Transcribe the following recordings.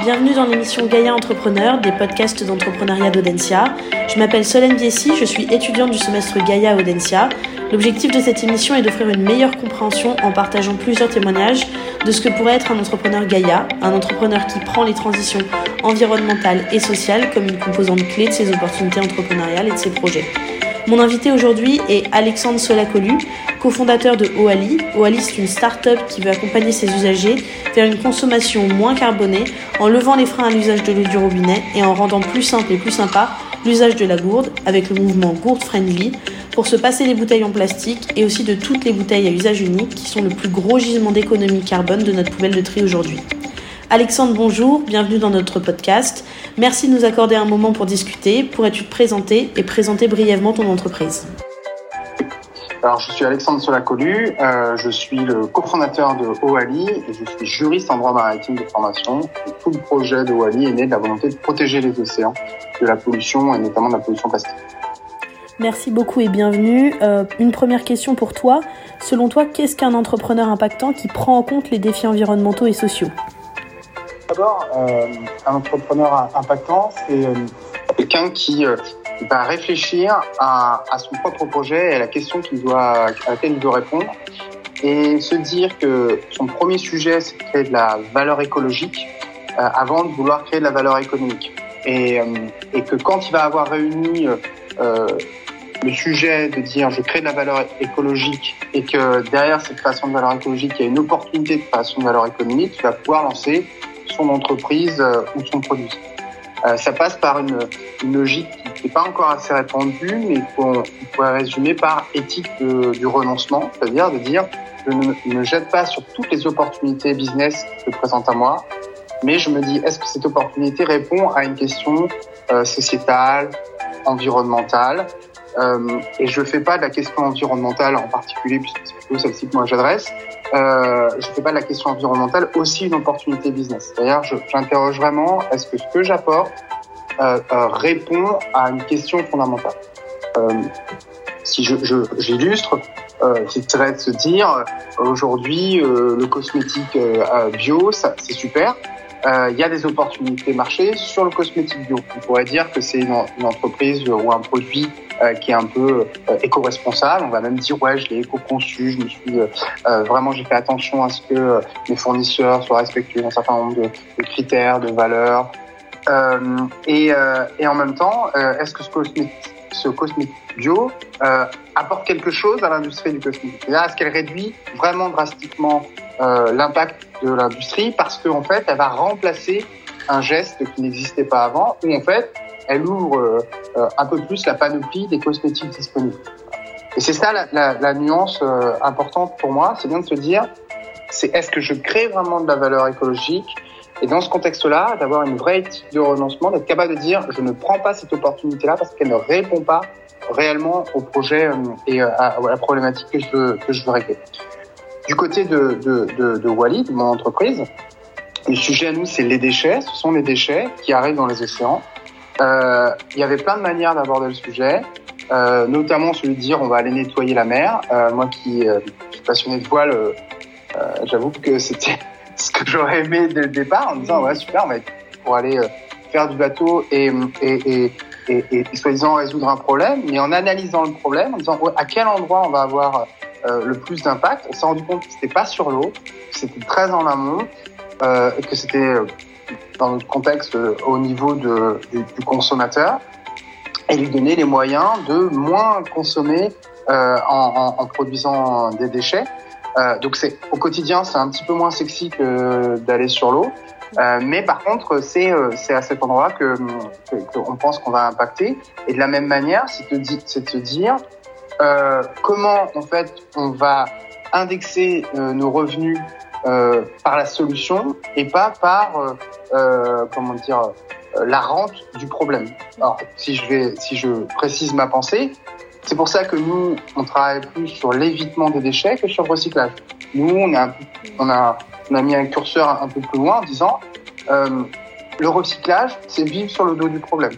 Bienvenue dans l'émission Gaïa Entrepreneur, des podcasts d'entrepreneuriat d'Audencia. Je m'appelle Solène Biessi, je suis étudiante du semestre Gaïa à Audencia. L'objectif de cette émission est d'offrir une meilleure compréhension en partageant plusieurs témoignages de ce que pourrait être un entrepreneur Gaïa, un entrepreneur qui prend les transitions environnementales et sociales comme une composante clé de ses opportunités entrepreneuriales et de ses projets. Mon invité aujourd'hui est Alexandre Solacolu, cofondateur de Oali. Oali, c'est une start-up qui veut accompagner ses usagers vers une consommation moins carbonée en levant les freins à l'usage de l'eau du robinet et en rendant plus simple et plus sympa l'usage de la gourde avec le mouvement Gourde Friendly pour se passer des bouteilles en plastique et aussi de toutes les bouteilles à usage unique qui sont le plus gros gisement d'économie carbone de notre poubelle de tri aujourd'hui. Alexandre, bonjour, bienvenue dans notre podcast. Merci de nous accorder un moment pour discuter. Pourrais-tu te présenter et présenter brièvement ton entreprise? Alors, je suis Alexandre Solacolu, euh, je suis le cofondateur de OALI et je suis juriste en droit maritime de formation. tout le projet de OALI est né de la volonté de protéger les océans de la pollution et notamment de la pollution plastique. Merci beaucoup et bienvenue. Euh, une première question pour toi. Selon toi, qu'est-ce qu'un entrepreneur impactant qui prend en compte les défis environnementaux et sociaux? D'abord, euh, un entrepreneur impactant, c'est euh, quelqu'un qui euh, va réfléchir à, son propre projet et à la question qu'il doit, à laquelle il doit répondre et se dire que son premier sujet, c'est de créer de la valeur écologique avant de vouloir créer de la valeur économique. Et que quand il va avoir réuni le sujet de dire je crée de la valeur écologique et que derrière cette création de valeur écologique, il y a une opportunité de création de valeur économique, il va pouvoir lancer son entreprise euh, ou son produit. Euh, ça passe par une, logique qui n'est pas encore assez répandue, mais qu'on pourrait résumer par éthique du renoncement, c'est-à-dire de dire je ne me jette pas sur toutes les opportunités business qui se présentent à moi, mais je me dis est-ce que cette opportunité répond à une question euh, sociétale, environnementale, et je ne fais pas de la question environnementale en particulier, puisque c'est plutôt celle-ci que moi j'adresse, euh, je ne fais pas de la question environnementale aussi une opportunité business. D'ailleurs, j'interroge vraiment, est-ce que ce que j'apporte euh, euh, répond à une question fondamentale euh, Si j'illustre, je, euh, de se dire, aujourd'hui, le cosmétique bio, c'est super, il y a des opportunités marché sur le cosmétique bio. On pourrait dire que c'est une, entreprise ou un produit euh, qui est un peu euh, éco-responsable. On va même dire ouais, je l'ai éco-conçu, je euh, vraiment j'ai fait attention à ce que mes fournisseurs soient respectueux d'un certain nombre de, de, critères, de valeurs. et, et en même temps, est-ce que ce cosmétique, ce cosmétique bio apporte quelque chose à l'industrie du cosmétique Est-ce qu'elle réduit vraiment drastiquement l'impact de l'industrie? Parce qu'en en fait, elle va remplacer un geste qui n'existait pas avant, ou en fait, elle ouvre euh, un peu plus la panoplie des cosmétiques disponibles. Et c'est ça la, la, nuance euh, importante pour moi, c'est bien de se dire, c'est est-ce que je crée vraiment de la valeur écologique? Et dans ce contexte-là, d'avoir une vraie éthique de renoncement, d'être capable de dire, je ne prends pas cette opportunité-là parce qu'elle ne répond pas réellement au projet euh, et à, la problématique que je veux, que je veux régler. Du côté de, de, Wally, de mon entreprise, le sujet à nous, c'est les déchets. Ce sont les déchets qui arrivent dans les océans. Euh, il y avait plein de manières d'aborder le sujet, euh, notamment celui de dire on va aller nettoyer la mer. Euh, moi qui, euh, suis passionné de voile, euh, j'avoue que c'était ce que j'aurais aimé dès le départ en disant ouais super, mais pour aller faire du bateau et, et, et, et, et soi-disant résoudre un problème, mais en analysant le problème, en disant à quel endroit on va avoir le plus d'impact, on s'est rendu compte que c'était pas sur l'eau, que c'était très en amont, euh, que c'était dans notre contexte euh, au niveau de, du, du, consommateur et lui donner les moyens de moins consommer euh, en, en, en, produisant des déchets. Euh, donc c'est au quotidien c'est un petit peu moins sexy que d'aller sur l'eau, euh, mais par contre c'est euh, c'est à cet endroit que qu'on pense qu'on va impacter. Et de la même manière, c'est de, se dire comment en fait on va indexer nos revenus par la solution et pas par comment dire la rente du problème. Alors si je si je précise ma pensée, c'est pour ça que nous on travaille plus sur l'évitement des déchets que sur le recyclage. Nous on a on a on a mis un curseur un peu plus loin en disant euh, le recyclage c'est vivre sur le dos du problème.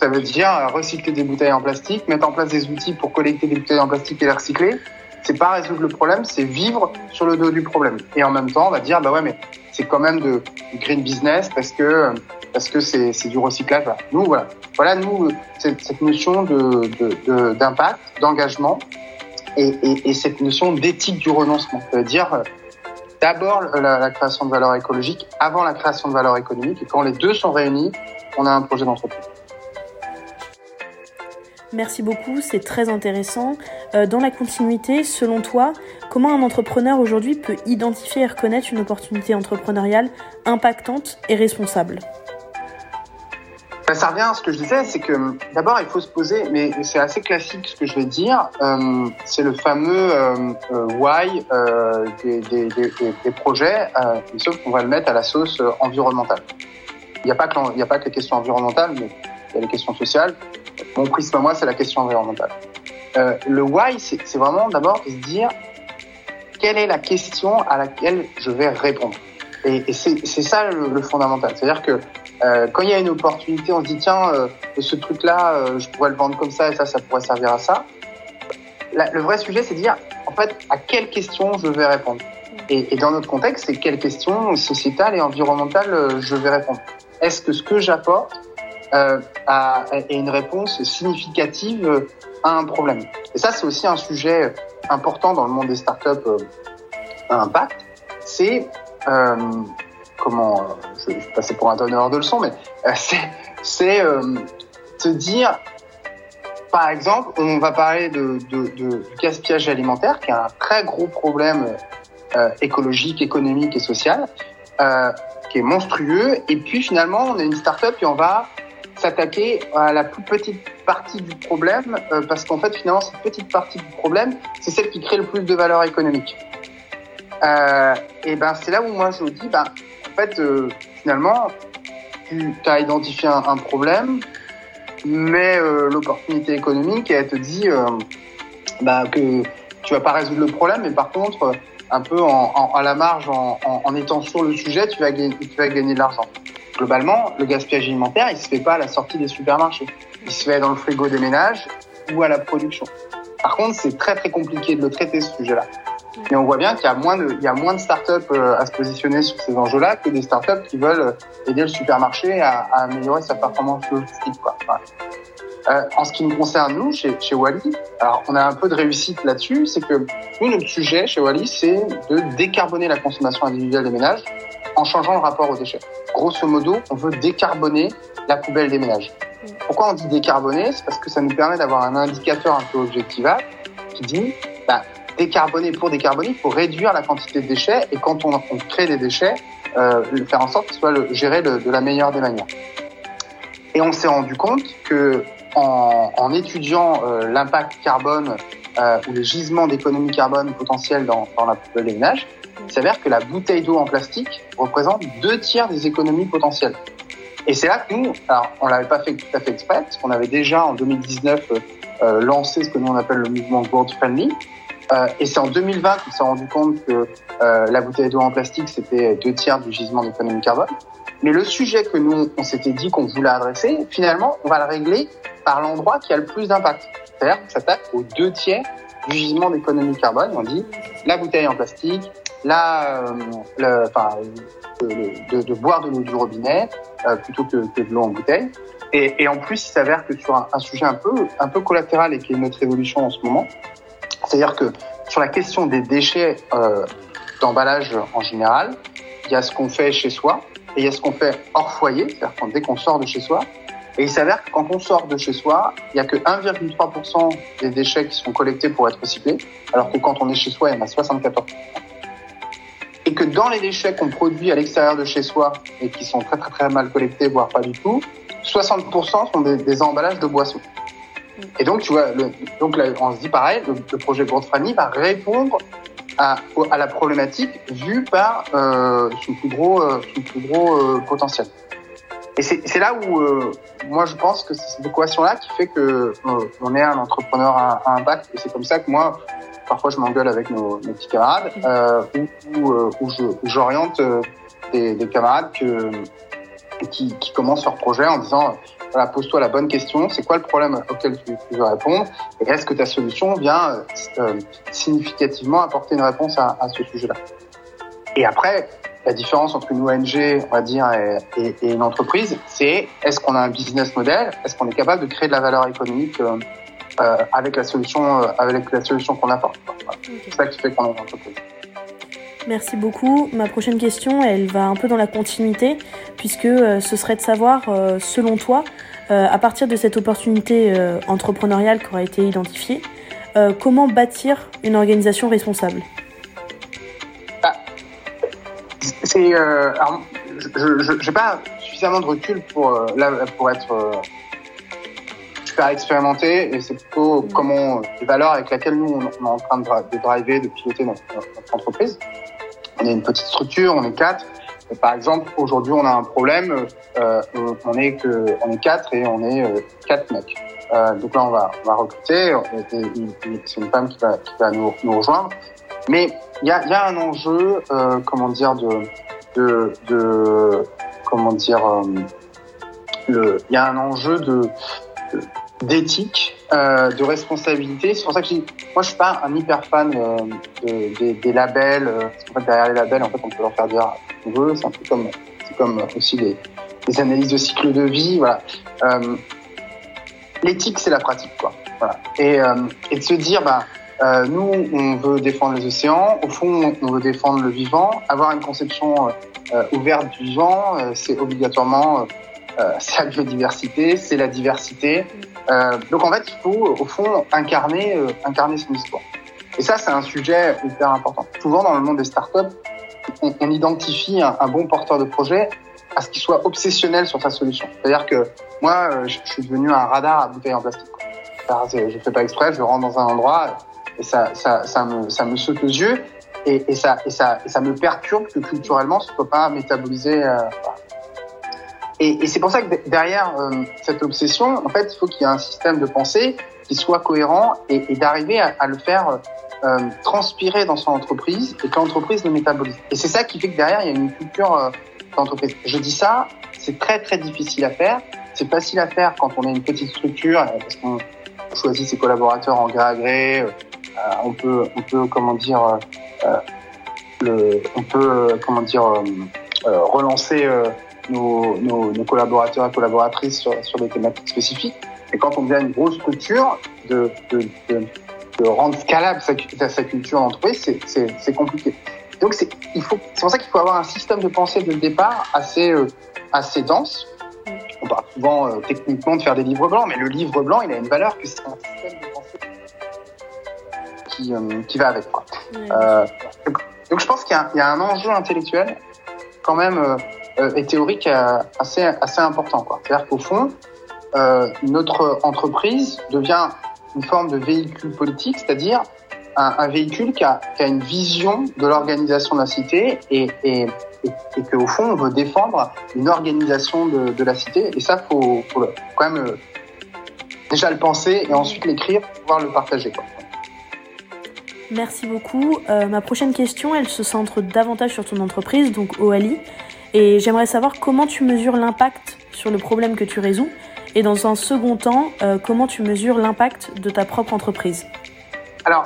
Ça veut dire recycler des bouteilles en plastique, mettre en place des outils pour collecter des bouteilles en plastique et les recycler, c'est pas résoudre le problème, c'est vivre sur le dos du problème. Et en même temps, on va dire, bah ouais, mais c'est quand même de, du green business parce que parce que c'est du recyclage. Nous, voilà, voilà nous cette, notion de d'impact, d'engagement et, et, et, cette notion d'éthique du renoncement, c'est-à-dire d'abord la, la, création de valeur écologique avant la création de valeur économique. Et quand les deux sont réunis, on a un projet d'entreprise. Merci beaucoup, c'est très intéressant. Euh, dans la continuité, selon toi, comment un entrepreneur aujourd'hui peut identifier et reconnaître une opportunité entrepreneuriale impactante et responsable ben, ça revient à ce que je disais, c'est que d'abord il faut se poser, mais c'est assez classique ce que je vais dire, euh, c'est le fameux euh, euh why des, projets, sauf qu'on va le mettre à la sauce environnementale. Il n'y a, pas que, a pas que les questions environnementales, mais il y a les questions sociales. Mon prisme à moi, c'est la question environnementale. le why, c'est vraiment d'abord se dire quelle est la question à laquelle je vais répondre. Et, c'est ça le, fondamental. C'est-à-dire que euh, quand il y a une opportunité, on dit tiens, euh, ce truc-là, euh, je pourrais le vendre comme ça et ça, ça pourrait servir à ça. le vrai sujet, c'est de dire en fait à quelle question je vais répondre. Et, dans notre contexte, c'est quelle question sociétale et environnementale euh, je vais répondre. Est-ce que ce que j'apporte est une réponse significative à un problème? Et ça, c'est aussi un sujet important dans le monde des startups à impact. C'est comment, euh, je vais passer pour un donneur de leçons, mais euh, c'est euh, se dire, par exemple, on va parler de, gaspillage alimentaire, qui est un très gros problème euh, écologique, économique et social, euh, qui est monstrueux. Et puis finalement, on est une start-up et on va s'attaquer à la plus petite partie du problème, euh, parce qu'en fait, finalement, cette petite partie du problème, c'est celle qui crée le plus de valeur économique. Euh, et ben, c'est là où moi je dis, ben, fait, euh, finalement, tu as identifié un, problème, mais l'opportunité économique, elle te dit bah, que tu vas pas résoudre le problème, mais par contre, un peu en, à la marge, en, en, étant sur le sujet, tu vas tu vas gagner de l'argent. Globalement, le gaspillage alimentaire, il se fait pas à la sortie des supermarchés. Il se fait dans le frigo des ménages ou à la production. Par contre, c'est très très compliqué de le traiter ce sujet-là. Et on voit bien qu'il y a moins de, il y startups euh, à se positionner sur ces enjeux-là que des startups qui veulent aider le supermarché à, améliorer sa performance logistique. Euh, en ce qui nous concerne, nous, chez, chez Wally, alors on a un peu de réussite là-dessus, c'est que nous, notre sujet chez Wally, c'est de décarboner la consommation individuelle des ménages en changeant le rapport aux déchets. Grosso modo, on veut décarboner la poubelle des ménages. Pourquoi on dit décarboner? C'est parce que ça nous permet d'avoir un indicateur un peu objectivable qui dit bah, décarboner pour décarboner, il faut réduire la quantité de déchets et quand on, crée des déchets, euh, faire en sorte qu'ils soient le, gérés de, la meilleure des manières. Et on s'est rendu compte que en, étudiant euh, l'impact carbone euh, ou les gisements d'économie carbone potentiels dans, dans la poubelle des ménages, il s'avère que la bouteille d'eau en plastique représente deux tiers des économies potentielles. Et c'est là que nous, alors on l'avait pas fait tout à fait exprès, parce qu'on avait déjà en 2019 euh, lancé ce que nous on appelle le mouvement World Friendly, euh, et c'est en 2020 qu'on s'est rendu compte que euh, la bouteille d'eau en plastique, c'était deux tiers du gisement d'économie carbone. Mais le sujet que nous, on s'était dit qu'on voulait adresser, finalement, on va le régler par l'endroit qui a le plus d'impact. C'est-à-dire qu'on s'attaque aux deux tiers du gisement d'économie carbone. On dit la bouteille en plastique, euh, de, boire de l'eau du robinet euh, plutôt que, que de l'eau en bouteille. Et, en plus, il s'avère que sur un, un, sujet un peu, un peu collatéral et qui est notre évolution en ce moment, c'est-à-dire que sur la question des déchets euh, d'emballage en général, il y a ce qu'on fait chez soi et il y a ce qu'on fait hors foyer, c'est-à-dire dès qu'on sort de chez soi. Et il s'avère que quand on sort de chez soi, il n'y a que 1,3% des déchets qui sont collectés pour être recyclés, alors que quand on est chez soi, il y en a 74%. Et que dans les déchets qu'on produit à l'extérieur de chez soi et qui sont très très très mal collectés, voire pas du tout, 60% sont des, emballages de boissons. Et donc, tu vois, donc on se dit pareil, le, projet Grande Family va répondre à, à, la problématique vue par euh, son plus gros, euh, son plus gros euh, potentiel. Et c'est là où euh, moi je pense que c'est cette équation-là qui fait que euh, on est un entrepreneur à, à impact. Et c'est comme ça que moi, parfois je m'engueule avec nos, petits camarades, euh, où, où, où j'oriente des, des, camarades que, qui, qui commencent leur projet en disant voilà, pose-toi la bonne question. C'est quoi le problème auquel tu, veux répondre? Et est-ce que ta solution vient euh, significativement apporter une réponse à, à ce sujet-là? Et après, la différence entre une ONG, on va dire, et, une entreprise, c'est est-ce qu'on a un business model, est-ce qu'on est capable de créer de la valeur économique euh, euh, avec la solution, euh, avec la solution qu'on apporte? C'est ça qui fait qu'on est une entreprise. Merci beaucoup. Ma prochaine question, elle va un peu dans la continuité, puisque ce serait de savoir, selon toi, à partir de cette opportunité entrepreneuriale qui aura été identifiée, comment bâtir une organisation responsable? C'est, euh, je n'ai pas suffisamment de recul pour, euh, pour être euh, super expérimenté et c'est plutôt mm. comment les valeurs avec lesquelles nous on, est en train de, driver, de piloter notre, entreprise. On est une petite structure, on est quatre. par exemple, aujourd'hui, on a un problème. on, est quatre et on est quatre mecs. donc là, on va, on va recruter. C'est une femme qui va, qui va nous, nous rejoindre. Mais il y a, un enjeu, euh, comment dire, de, comment dire, euh, il y a un enjeu de, d'éthique, euh, de responsabilité. C'est pour ça que moi, je suis pas un hyper fan de, des, labels. Parce qu'en fait, derrière les labels, en fait, on peut leur faire dire ce qu'on veut. C'est un peu comme, c'est comme aussi des, des analyses de cycle de vie. Voilà. L'éthique, c'est la pratique, quoi. Et, et de se dire, bah euh, nous, on veut défendre les océans. Au fond, on veut défendre le vivant. Avoir une conception euh, ouverte du vivant, euh, c'est obligatoirement euh, c'est la biodiversité, c'est la diversité. donc en fait, il faut au fond incarner incarner son histoire. Et ça, c'est un sujet hyper important. Souvent dans le monde des startups, on, on identifie un, un, bon porteur de projet à ce qu'il soit obsessionnel sur sa solution. C'est-à-dire que moi, je, suis devenu un radar à bouteilles en plastique. Je fais pas exprès, je rentre dans un endroit et ça, me, saute aux yeux et, ça, me perturbe que culturellement, ce ne soit pas métabolisé. Euh, et, c'est pour ça que derrière euh, cette obsession, en fait, il faut qu'il y ait un système de pensée qui soit cohérent et, d'arriver à, le faire euh, transpirer dans son entreprise et que l'entreprise le métabolise. Et c'est ça qui fait que derrière, il y a une culture d'entreprise. Je dis ça, c'est très très difficile à faire. C'est facile à faire quand on est une petite structure parce qu'on choisit ses collaborateurs en gré à gré, on peut, on peut, comment dire, euh, euh, on peut, comment dire, relancer nos, collaborateurs et collaboratrices sur, des thématiques spécifiques. Et quand on devient une grosse structure, de, rendre scalable sa, sa culture d'entreprise, c'est compliqué. Donc c'est pour ça qu'il faut avoir un système de pensée de départ assez, assez dense. On parle souvent techniquement de faire des livres blancs, mais le livre blanc, il a une valeur que c'est un système de qui, euh, qui va avec. Quoi. Euh, donc, je pense qu'il y, y, a un enjeu intellectuel quand même euh, et théorique assez, assez important. C'est-à-dire qu'au fond, notre entreprise devient une forme de véhicule politique, c'est-à-dire un, véhicule qui a, qui a, une vision de l'organisation de la cité et, et, et, et qu'au fond, on veut défendre une organisation de, de la cité. Et ça, faut, faut quand même déjà le penser et ensuite l'écrire pour pouvoir le partager. Quoi. Merci beaucoup. Euh, ma prochaine question, elle se centre davantage sur ton entreprise, donc OALI. Et j'aimerais savoir comment tu mesures l'impact sur le problème que tu résous. Et dans un second temps, euh, comment tu mesures l'impact de ta propre entreprise? Alors,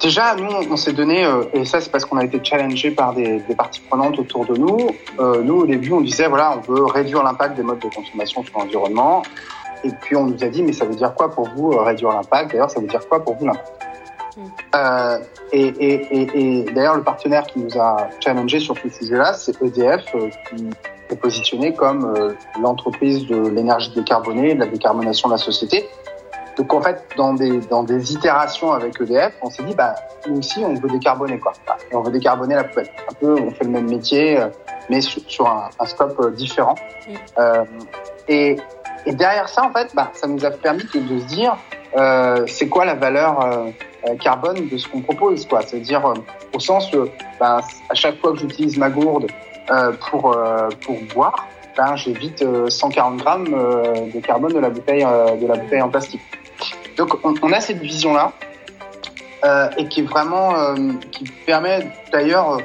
déjà, nous, on s'est donné, euh, et ça c'est parce qu'on a été challengé par des, parties prenantes autour de nous. Nous, au début, on disait, voilà, on veut réduire l'impact des modes de consommation sur l'environnement. Et puis on nous a dit, mais ça veut dire quoi pour vous réduire l'impact? D'ailleurs, ça veut dire quoi pour vous l'impact? Euh, et, et, et, et d'ailleurs, le partenaire qui nous a challengé sur ce sujet-là, c'est EDF, euh, qui est positionné comme euh, l'entreprise de l'énergie décarbonée, de la décarbonation de la société. Donc en fait, dans des, dans des itérations avec EDF, on s'est dit, bah, nous aussi, on veut décarboner, quoi. Et on veut décarboner la poubelle. Un peu, on fait le même métier, mais sur, sur un, un, scope différent. Euh, et, derrière ça, en fait, bah, ça nous a permis de, se dire, c'est quoi la valeur carbone de ce qu'on propose, quoi. C'est-à-dire au sens, ben, à chaque fois que j'utilise ma gourde pour pour boire, ben, j'évite 140 grammes de carbone de la bouteille de la bouteille en plastique. Donc on, on a cette vision là et qui est vraiment qui permet d'ailleurs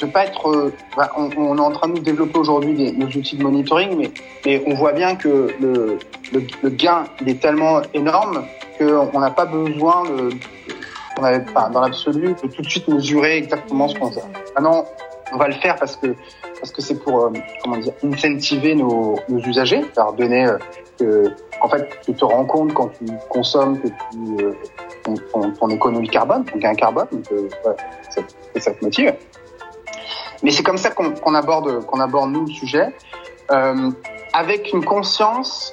de pas être. Ben, on, on, est en train de développer aujourd'hui nos outils de monitoring, mais, mais on voit bien que le, le, gain est tellement énorme qu'on n'a pas besoin on pas dans l'absolu, de tout de suite mesurer exactement ce qu'on fait. Maintenant, on va le faire parce que parce que c'est pour euh, comment dire incentiver nos, nos usagers, leur donner euh, que en fait tu te rends compte quand tu consommes que tu euh, ton, économie carbone, ton gain carbone, donc euh, ouais, ça te motive. Mais c'est comme ça qu'on aborde aborde nous le sujet euh, avec une conscience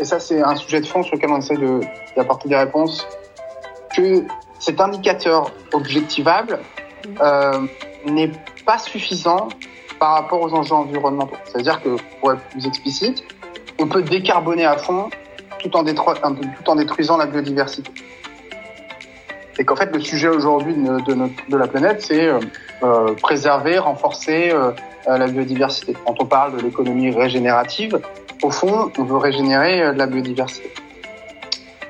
et ça c'est un sujet de fond sur lequel on essaie de d'apporter des réponses que cet indicateur objectivable euh, n'est pas suffisant par rapport aux enjeux environnementaux. C'est-à-dire que, pour être plus explicite, on peut décarboner à fond tout en détruisant la biodiversité. Et qu'en fait, le sujet aujourd'hui de, de, de, la planète, c'est euh, euh, préserver, renforcer euh, la biodiversité. Quand on parle de l'économie régénérative, au fond, on veut régénérer euh, la biodiversité.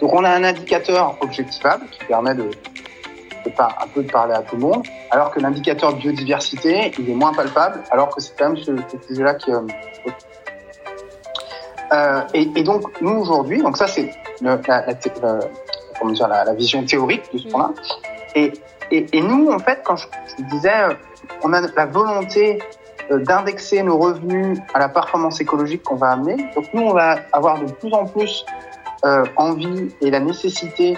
Donc on a un indicateur objectivable qui permet de, de un peu de parler à tout le monde, alors que l'indicateur biodiversité, il est moins palpable, alors que c'est quand même ce, sujet-là qui... Et, et, donc nous aujourd'hui, donc ça c'est la, comment dire, la, la vision théorique de ce point-là. Et, et, et, nous en fait, quand je, je disais, on a la volonté euh, d'indexer nos revenus à la performance écologique qu'on va amener. Donc nous, on va avoir de plus en plus euh, envie et la nécessité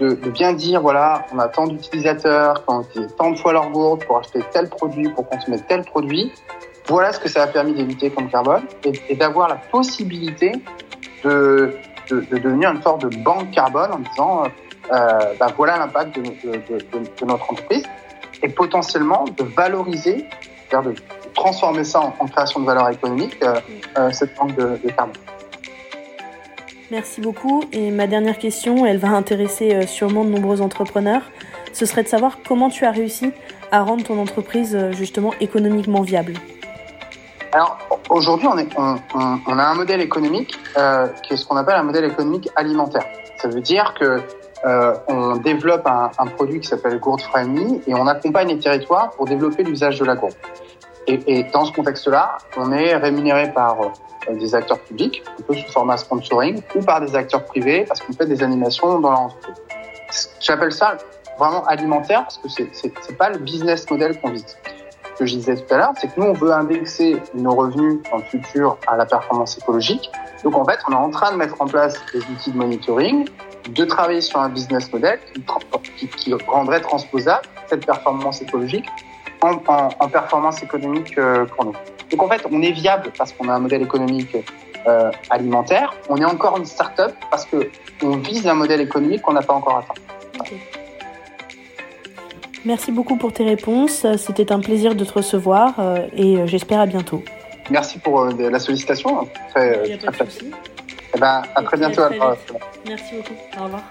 de, de, bien dire, voilà, on a tant d'utilisateurs, qui ont utilisé tant de fois leur gourde pour acheter tel produit, pour consommer tel produit. Voilà ce que ça a permis d'éviter comme carbone et, et d'avoir la possibilité de, de, de, devenir une sorte de banque carbone en disant, euh, ben voilà l'impact de, de, notre entreprise et potentiellement de valoriser, c'est-à-dire de transformer ça en, en, création de valeur économique, euh, euh, cette banque de, carbone. Merci beaucoup. Et ma dernière question, elle va intéresser euh, sûrement de nombreux entrepreneurs. Ce serait de savoir comment tu as réussi à rendre ton entreprise euh, justement économiquement viable. Alors aujourd'hui, on, on, on, on, a un modèle économique euh, qui est ce qu'on appelle un modèle économique alimentaire. Ça veut dire que euh, on développe un, un produit qui s'appelle Gourde Friendly et on accompagne les territoires pour développer l'usage de la gourde. Et, et dans ce contexte-là, on est rémunéré par euh, des acteurs publics, un peu sous format sponsoring, ou par des acteurs privés parce qu'on fait des animations dans l'entreprise. J'appelle ça vraiment alimentaire parce que c'est pas le business model qu'on vise. Que je disais tout à l'heure, c'est que nous on veut indexer nos revenus le futur à la performance écologique. Donc en fait, on est en train de mettre en place des outils de monitoring, de travailler sur un business model qui, rendrait transposable cette performance écologique en, en, en performance économique euh, pour nous. Donc en fait, on est viable parce qu'on a un modèle économique euh, alimentaire. On est encore une start-up parce que on vise un modèle économique qu'on n'a pas encore atteint. Merci beaucoup pour tes réponses. C'était un plaisir de te recevoir euh, et j'espère à bientôt. Merci pour euh, la sollicitation. Très, pas de souci. Eh ben, à très bientôt. À très Merci beaucoup. Au revoir.